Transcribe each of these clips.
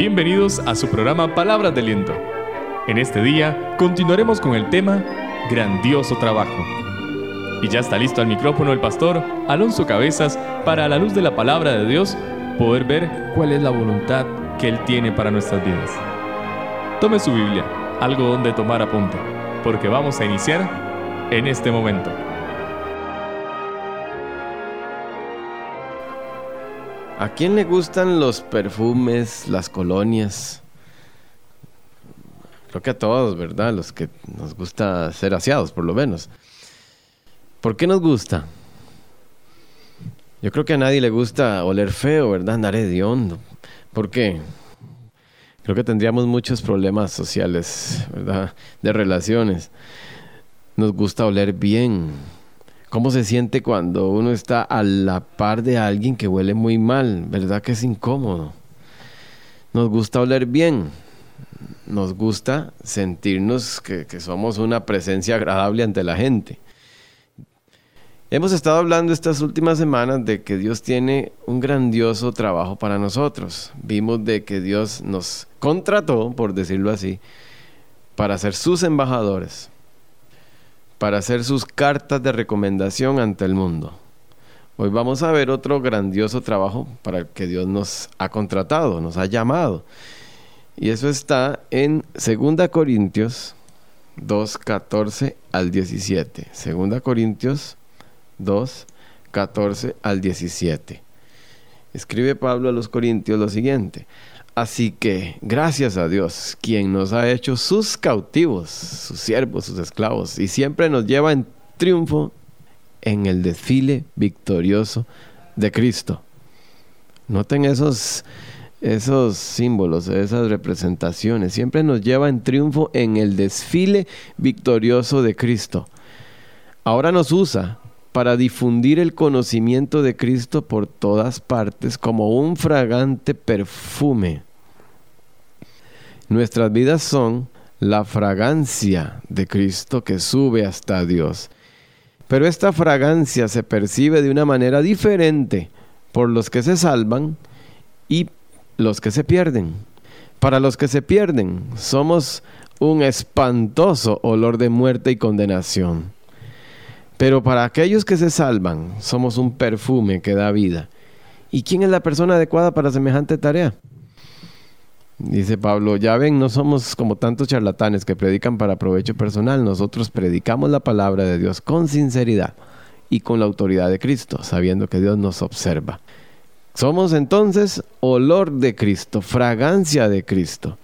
Bienvenidos a su programa Palabras de Aliento. En este día continuaremos con el tema Grandioso Trabajo. Y ya está listo al micrófono el pastor Alonso Cabezas para a la luz de la palabra de Dios poder ver cuál es la voluntad que Él tiene para nuestras vidas. Tome su Biblia, algo donde tomar apunte, porque vamos a iniciar en este momento. ¿A quién le gustan los perfumes, las colonias? Creo que a todos, ¿verdad? Los que nos gusta ser aseados, por lo menos. ¿Por qué nos gusta? Yo creo que a nadie le gusta oler feo, ¿verdad? Andar hediondo. ¿Por qué? Creo que tendríamos muchos problemas sociales, ¿verdad? De relaciones. Nos gusta oler bien ¿Cómo se siente cuando uno está a la par de alguien que huele muy mal? ¿Verdad que es incómodo? Nos gusta oler bien. Nos gusta sentirnos que, somos una presencia agradable ante la gente. Hemos estado hablando estas últimas semanas de que Dios tiene un grandioso trabajo para nosotros. Vimos de que Dios nos contrató, por decirlo así, para ser sus embajadores para hacer sus cartas de recomendación ante el mundo. Hoy vamos a ver otro grandioso trabajo para el que Dios nos ha contratado, nos ha llamado. Y eso está en 2 Corintios 2, 14 al 17. 2 Corintios 2, 14 al 17. Escribe Pablo a los Corintios lo siguiente. Así que, gracias a Dios, quien nos ha hecho sus cautivos, sus siervos, sus esclavos, y siempre nos lleva en triunfo en el desfile victorioso de Cristo. Noten esos, esos símbolos, esas representaciones. Siempre nos lleva en triunfo en el desfile victorioso de Cristo. Ahora nos usa para difundir el conocimiento de Cristo por todas partes como un fragante perfume. Nuestras vidas son la fragancia de Cristo que sube hasta Dios. Pero esta fragancia se percibe de una manera diferente por los que se salvan y los que se pierden. Para los que se pierden somos un espantoso olor de muerte y condenación. Pero para aquellos que se salvan, somos un perfume que da vida. ¿Y quién es la persona adecuada para semejante tarea? Dice Pablo, ya ven, no somos como tantos charlatanes que predican para provecho personal, nosotros predicamos la palabra de Dios con sinceridad y con la autoridad de Cristo, sabiendo que Dios nos observa. Somos entonces olor de Cristo, fragancia de Cristo.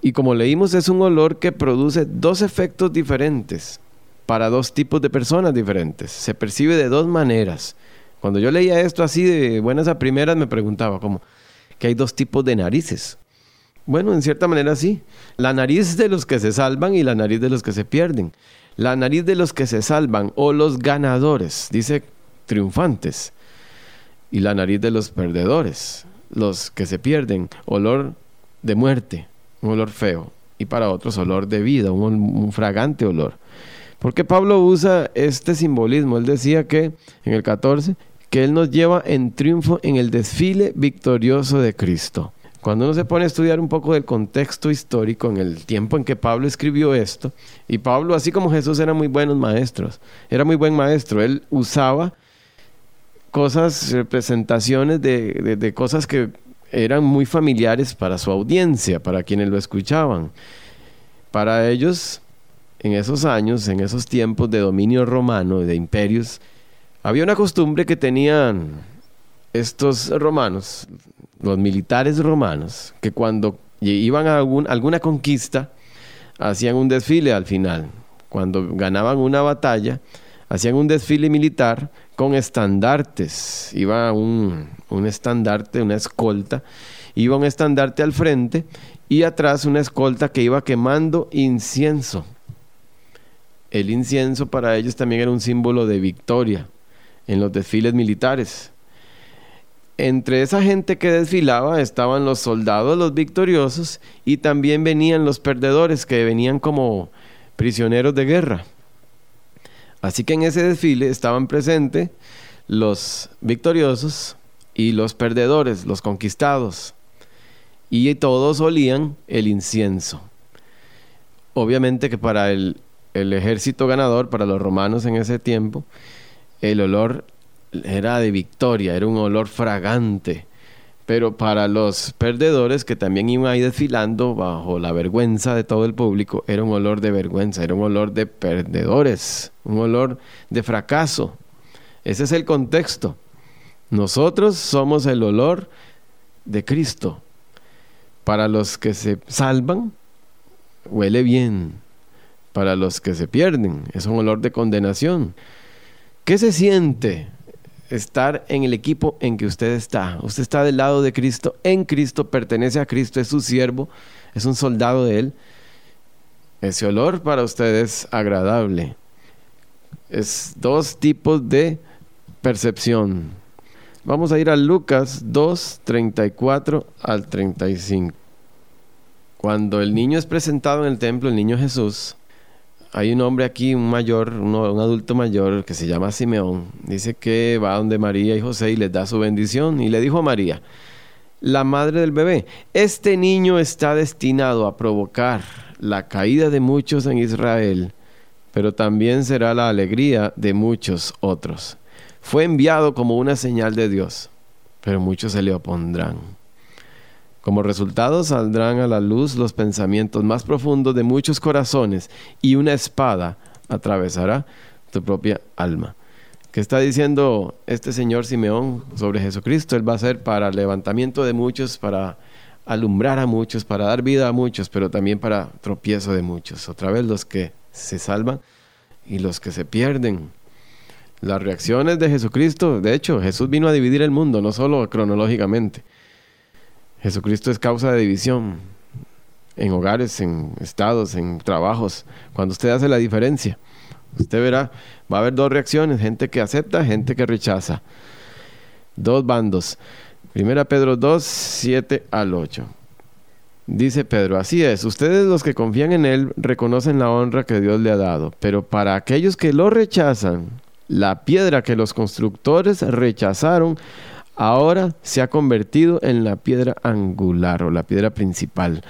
Y como leímos, es un olor que produce dos efectos diferentes para dos tipos de personas diferentes. Se percibe de dos maneras. Cuando yo leía esto así de buenas a primeras, me preguntaba como que hay dos tipos de narices. Bueno, en cierta manera sí. La nariz de los que se salvan y la nariz de los que se pierden. La nariz de los que se salvan o los ganadores, dice triunfantes. Y la nariz de los perdedores, los que se pierden, olor de muerte, un olor feo. Y para otros olor de vida, un, un fragante olor. Porque Pablo usa este simbolismo. Él decía que en el 14, que Él nos lleva en triunfo en el desfile victorioso de Cristo. Cuando uno se pone a estudiar un poco del contexto histórico en el tiempo en que Pablo escribió esto, y Pablo, así como Jesús, era muy buenos maestros, era muy buen maestro, él usaba cosas, representaciones de, de cosas que eran muy familiares para su audiencia, para quienes lo escuchaban. Para ellos, en esos años, en esos tiempos de dominio romano, de imperios, había una costumbre que tenían estos romanos, los militares romanos, que cuando iban a alguna conquista, hacían un desfile al final. Cuando ganaban una batalla, hacían un desfile militar con estandartes. Iba un, un estandarte, una escolta, iba un estandarte al frente y atrás una escolta que iba quemando incienso el incienso para ellos también era un símbolo de victoria en los desfiles militares. Entre esa gente que desfilaba estaban los soldados, los victoriosos, y también venían los perdedores que venían como prisioneros de guerra. Así que en ese desfile estaban presentes los victoriosos y los perdedores, los conquistados. y todos olían el incienso. Obviamente que para el, el ejército ganador, para los romanos en ese tiempo, el olor era de victoria, era un olor fragante. Pero para los perdedores que también iban ahí desfilando bajo la vergüenza de todo el público, era un olor de vergüenza, era un olor de perdedores, un olor de fracaso. Ese es el contexto. Nosotros somos el olor de Cristo. Para los que se salvan, huele bien. Para los que se pierden, es un olor de condenación. ¿Qué se siente estar en el equipo en que usted está? Usted está del lado de Cristo, en Cristo, pertenece a Cristo, es su siervo, es un soldado de Él. Ese olor para usted es agradable. Es dos tipos de percepción. Vamos a ir a Lucas 2, 34 al 35. Cuando el niño es presentado en el templo, el niño Jesús, hay un hombre aquí, un mayor, un, adulto mayor que se llama Simeón. Dice que va donde María y José y les da su bendición. Y le dijo a María, la madre del bebé, este niño está destinado a provocar la caída de muchos en Israel, pero también será la alegría de muchos otros. Fue enviado como una señal de Dios, pero muchos se le opondrán. Como resultado saldrán a la luz los pensamientos más profundos de muchos corazones y una espada atravesará tu propia alma. ¿Qué está diciendo este señor Simeón sobre Jesucristo? Él va a ser para levantamiento de muchos, para alumbrar a muchos, para dar vida a muchos, pero también para tropiezo de muchos. Otra vez los que se salvan y los que se pierden. Las reacciones de Jesucristo, de hecho, Jesús vino a dividir el mundo, no solo cronológicamente. Jesucristo es causa de división en hogares, en estados, en trabajos. Cuando usted hace la diferencia, usted verá, va a haber dos reacciones, gente que acepta, gente que rechaza. Dos bandos. Primera Pedro 2, 7 al 8. Dice Pedro, así es, ustedes los que confían en Él reconocen la honra que Dios le ha dado, pero para aquellos que lo rechazan, la piedra que los constructores rechazaron ahora se ha convertido en la piedra angular o la piedra principal.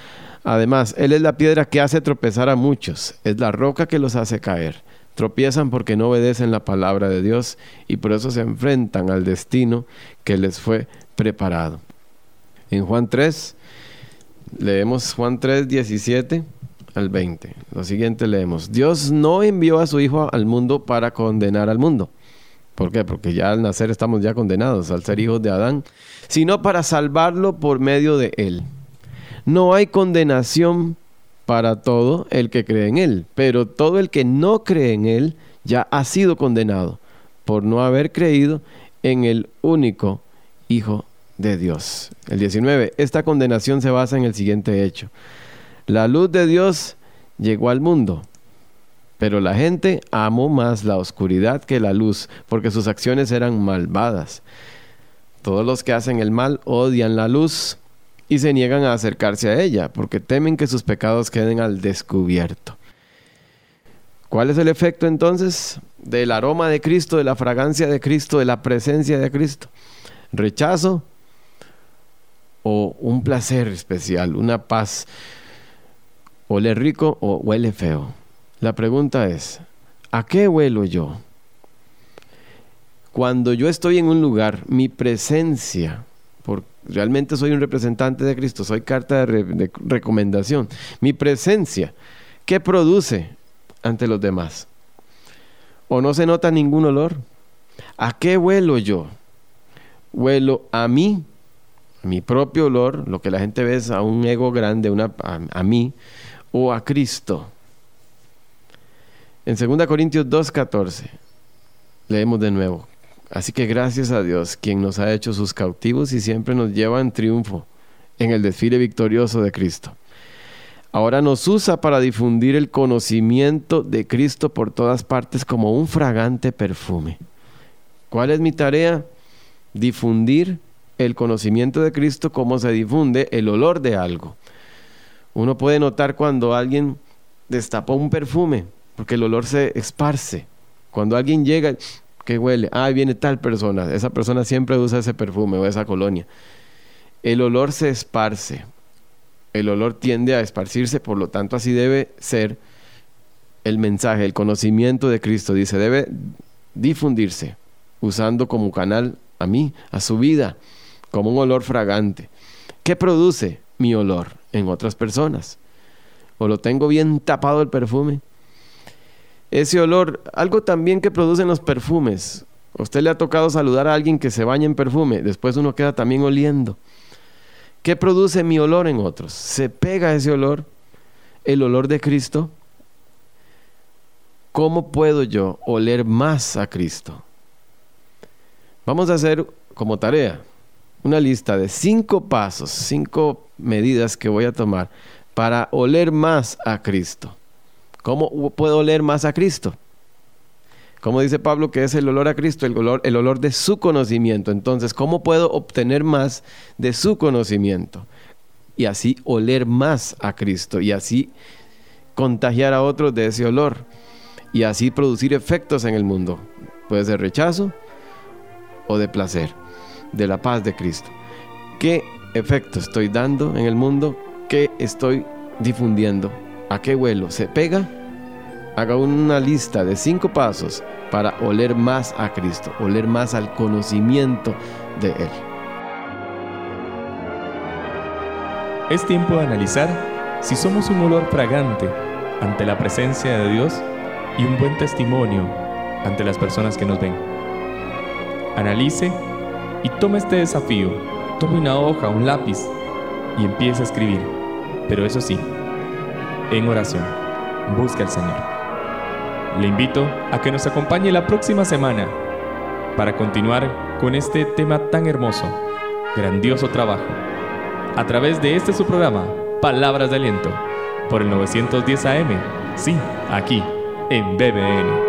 Además, Él es la piedra que hace tropezar a muchos, es la roca que los hace caer. Tropiezan porque no obedecen la palabra de Dios y por eso se enfrentan al destino que les fue preparado. En Juan 3, leemos Juan 3, 17 al 20. Lo siguiente leemos, Dios no envió a su Hijo al mundo para condenar al mundo ¿Por qué? Porque ya al nacer estamos ya condenados al ser hijos de Adán, sino para salvarlo por medio de él. No hay condenación para todo el que cree en él, pero todo el que no cree en él ya ha sido condenado por no haber creído en el único Hijo de Dios. El 19. Esta condenación se basa en el siguiente hecho. La luz de Dios llegó al mundo pero la gente amó más la oscuridad que la luz, porque sus acciones eran malvadas. Todos los que hacen el mal odian la luz y se niegan a acercarse a ella, porque temen que sus pecados queden al descubierto. ¿Cuál es el efecto entonces del aroma de Cristo, de la fragancia de Cristo, de la presencia de Cristo? Rechazo o un placer especial, una paz. Huele rico o huele feo. La pregunta es, ¿a qué huelo yo? Cuando yo estoy en un lugar, mi presencia, porque realmente soy un representante de Cristo, soy carta de, recomendación, mi presencia, ¿qué produce ante los demás? ¿O no se nota ningún olor? ¿A qué huelo yo? Huelo a mí, mi propio olor, lo que la gente ve es a un ego grande, a mí, o a Cristo. En 2 Corintios 2.14 leemos de nuevo. Así que gracias a Dios, quien nos ha hecho sus cautivos y siempre nos lleva en triunfo en el desfile victorioso de Cristo. Ahora nos usa para difundir el conocimiento de Cristo por todas partes como un fragante perfume. ¿Cuál es mi tarea? Difundir el conocimiento de Cristo como se difunde el olor de algo. Uno puede notar cuando alguien destapó un perfume porque el olor se esparce. Cuando alguien llega, ¿qué huele? Ah, viene tal persona. Esa persona siempre usa ese perfume o esa colonia. El olor se esparce. el olor tiende a esparcirse, por lo tanto así debe ser el mensaje, el conocimiento de Cristo. Dice, debe difundirse usando como canal a mí, a su vida, como un olor fragante. ¿Qué produce mi olor en otras personas? ¿O lo tengo bien tapado el perfume? Ese olor, algo también que producen los perfumes. ¿A usted le ha tocado saludar a alguien que se baña en perfume? Después uno queda también oliendo. ¿Qué produce mi olor en otros? ¿Se pega ese olor? ¿El olor de Cristo? ¿Cómo puedo yo oler más a Cristo? Vamos a hacer como tarea una lista de cinco pasos, cinco medidas que voy a tomar para oler más a Cristo. ¿Cómo puedo oler más a Cristo? Como dice Pablo que es el olor a Cristo, el olor, el olor de su conocimiento. Entonces, ¿cómo puedo obtener más de su conocimiento? Y así oler más a Cristo y así contagiar a otros de ese olor y así producir efectos en el mundo. Puede ser rechazo o de placer, de la paz de Cristo. ¿Qué efecto estoy dando en el mundo? ¿Qué estoy difundiendo? ¿A qué vuelo? ¿Se pega? haga una lista de cinco pasos para oler más a Cristo, oler más al conocimiento de Él. Es tiempo de analizar si somos un olor fragante ante la presencia de Dios y un buen testimonio ante las personas que nos ven. Analice y tome este desafío. Tome una hoja, un lápiz y empiece a escribir. Pero eso sí, en oración. Busca al Señor. Le invito a que nos acompañe la próxima semana para continuar con este tema tan hermoso, grandioso trabajo, a través de este su programa, Palabras de Aliento, por el 910 AM, sí, aquí, en BBN.